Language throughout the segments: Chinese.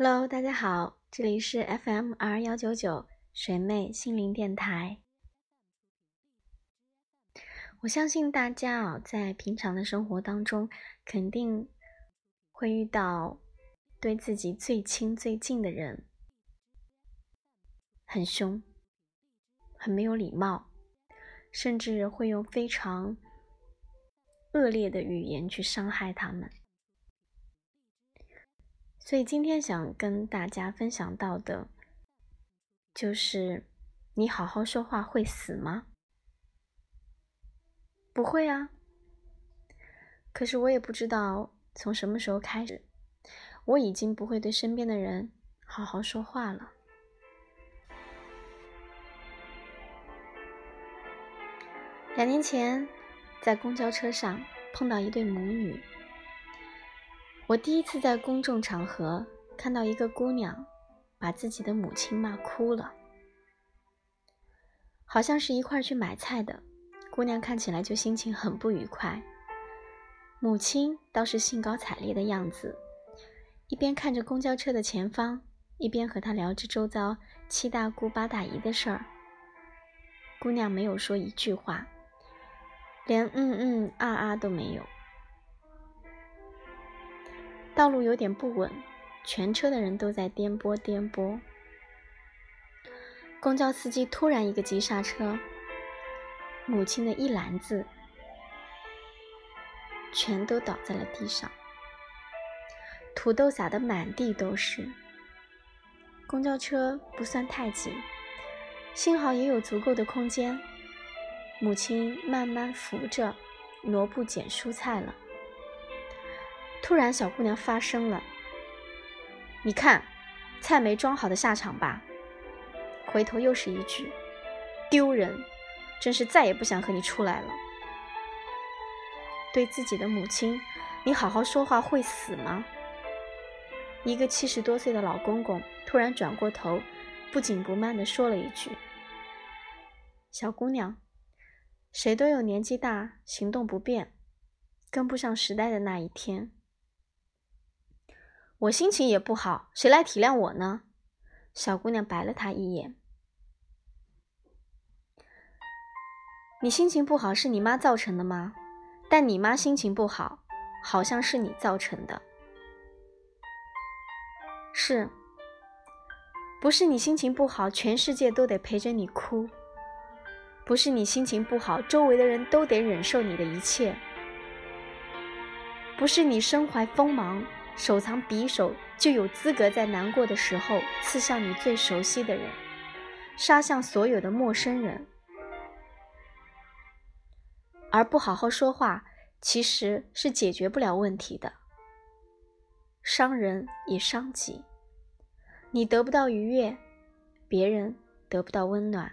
Hello，大家好，这里是 FM 二幺九九水妹心灵电台。我相信大家啊，在平常的生活当中，肯定会遇到对自己最亲最近的人很凶、很没有礼貌，甚至会用非常恶劣的语言去伤害他们。所以今天想跟大家分享到的，就是你好好说话会死吗？不会啊。可是我也不知道从什么时候开始，我已经不会对身边的人好好说话了。两年前，在公交车上碰到一对母女。我第一次在公众场合看到一个姑娘把自己的母亲骂哭了，好像是一块去买菜的姑娘看起来就心情很不愉快，母亲倒是兴高采烈的样子，一边看着公交车的前方，一边和她聊着周遭七大姑八大姨的事儿。姑娘没有说一句话，连嗯嗯啊啊都没有。道路有点不稳，全车的人都在颠簸颠簸。公交司机突然一个急刹车，母亲的一篮子全都倒在了地上，土豆撒的满地都是。公交车不算太挤，幸好也有足够的空间，母亲慢慢扶着挪步捡蔬菜了。突然，小姑娘发声了：“你看，菜没装好的下场吧？”回头又是一句：“丢人，真是再也不想和你出来了。”对自己的母亲，你好好说话会死吗？一个七十多岁的老公公突然转过头，不紧不慢地说了一句：“小姑娘，谁都有年纪大、行动不便、跟不上时代的那一天。”我心情也不好，谁来体谅我呢？小姑娘白了他一眼。你心情不好是你妈造成的吗？但你妈心情不好，好像是你造成的。是，不是你心情不好，全世界都得陪着你哭；不是你心情不好，周围的人都得忍受你的一切；不是你身怀锋芒。手藏匕首，就有资格在难过的时候刺向你最熟悉的人，杀向所有的陌生人。而不好好说话，其实是解决不了问题的，伤人也伤己。你得不到愉悦，别人得不到温暖，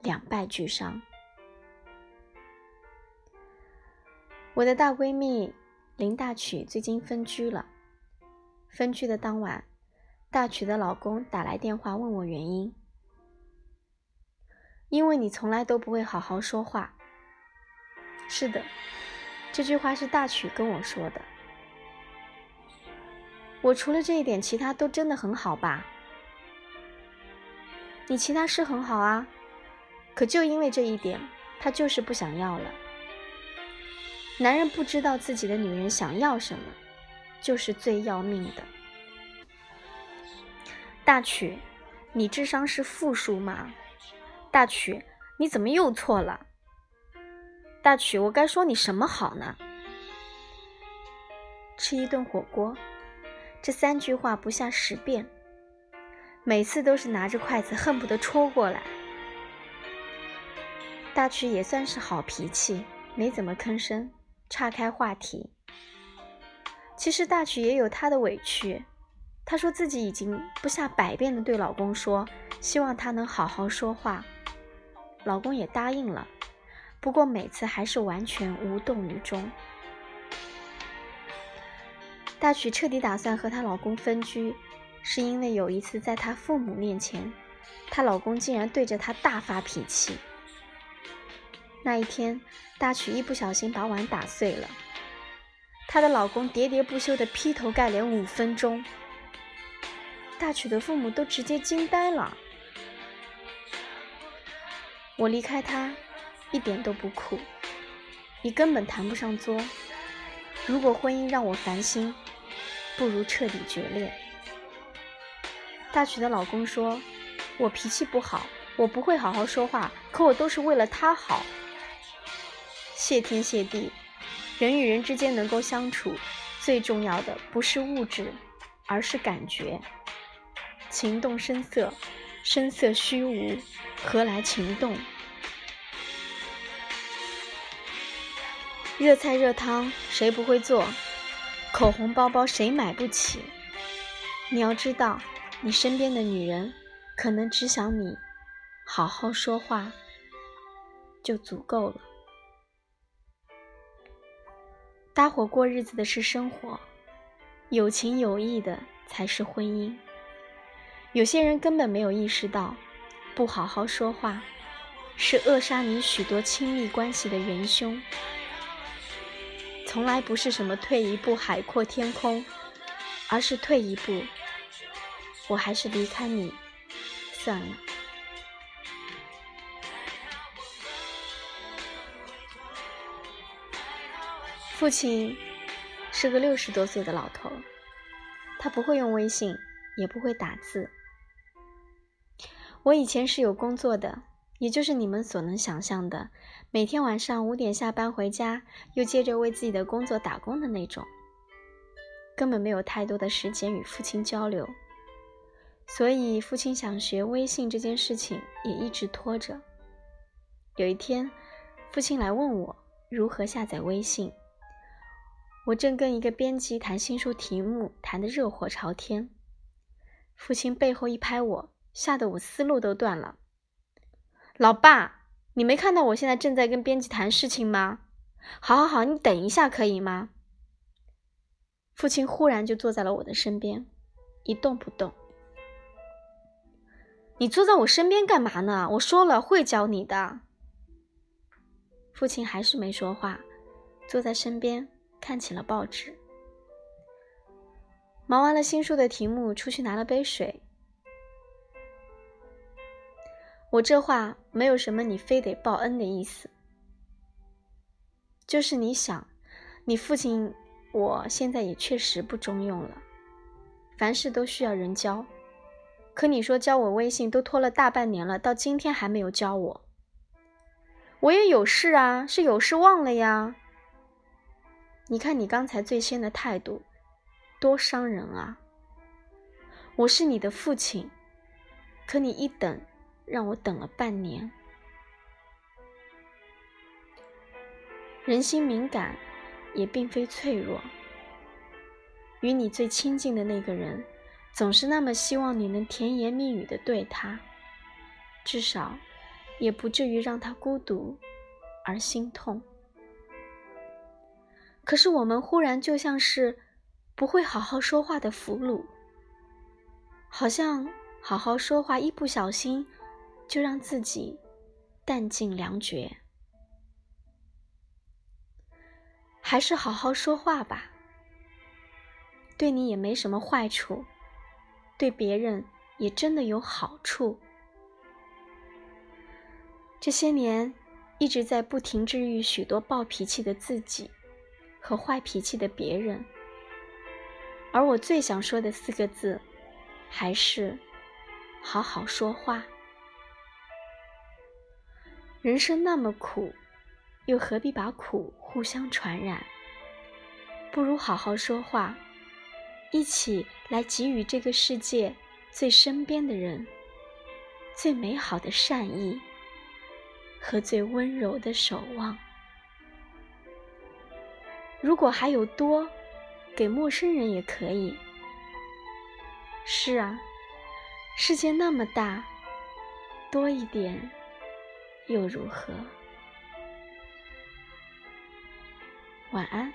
两败俱伤。我的大闺蜜。林大曲最近分居了。分居的当晚，大曲的老公打来电话问我原因。因为你从来都不会好好说话。是的，这句话是大曲跟我说的。我除了这一点，其他都真的很好吧？你其他是很好啊，可就因为这一点，他就是不想要了。男人不知道自己的女人想要什么，就是最要命的。大曲，你智商是负数吗？大曲，你怎么又错了？大曲，我该说你什么好呢？吃一顿火锅，这三句话不下十遍，每次都是拿着筷子恨不得戳过来。大曲也算是好脾气，没怎么吭声。岔开话题，其实大曲也有她的委屈。她说自己已经不下百遍的对老公说，希望他能好好说话。老公也答应了，不过每次还是完全无动于衷。大曲彻底打算和她老公分居，是因为有一次在她父母面前，她老公竟然对着她大发脾气。那一天，大曲一不小心把碗打碎了，她的老公喋喋不休地劈头盖脸五分钟。大曲的父母都直接惊呆了。我离开他，一点都不苦，你根本谈不上作。如果婚姻让我烦心，不如彻底决裂。大曲的老公说：“我脾气不好，我不会好好说话，可我都是为了他好。”谢天谢地，人与人之间能够相处，最重要的不是物质，而是感觉。情动声色，声色虚无，何来情动？热菜热汤谁不会做？口红包包谁买不起？你要知道，你身边的女人可能只想你好好说话，就足够了。搭伙过日子的是生活，有情有义的才是婚姻。有些人根本没有意识到，不好好说话，是扼杀你许多亲密关系的元凶。从来不是什么退一步海阔天空，而是退一步，我还是离开你算了。父亲是个六十多岁的老头，他不会用微信，也不会打字。我以前是有工作的，也就是你们所能想象的，每天晚上五点下班回家，又接着为自己的工作打工的那种，根本没有太多的时间与父亲交流，所以父亲想学微信这件事情也一直拖着。有一天，父亲来问我如何下载微信，我正跟一个编辑谈新书题目，谈得热火朝天，父亲背后一拍我。吓得我思路都断了。老爸，你没看到我现在正在跟编辑谈事情吗？好，好，好，你等一下可以吗？父亲忽然就坐在了我的身边，一动不动。你坐在我身边干嘛呢？我说了会教你的。父亲还是没说话，坐在身边看起了报纸。忙完了新书的题目，出去拿了杯水。我这话没有什么你非得报恩的意思，就是你想，你父亲我现在也确实不中用了，凡事都需要人教，可你说教我微信都拖了大半年了，到今天还没有教我，我也有事啊，是有事忘了呀。你看你刚才最先的态度，多伤人啊！我是你的父亲，可你一等。让我等了半年。人心敏感，也并非脆弱。与你最亲近的那个人，总是那么希望你能甜言蜜语的对他，至少也不至于让他孤独而心痛。可是我们忽然就像是不会好好说话的俘虏，好像好好说话一不小心。就让自己弹尽粮绝，还是好好说话吧。对你也没什么坏处，对别人也真的有好处。这些年一直在不停治愈许多暴脾气的自己和坏脾气的别人，而我最想说的四个字，还是好好说话。人生那么苦，又何必把苦互相传染？不如好好说话，一起来给予这个世界最身边的人最美好的善意和最温柔的守望。如果还有多，给陌生人也可以。是啊，世界那么大，多一点。又如何？晚安。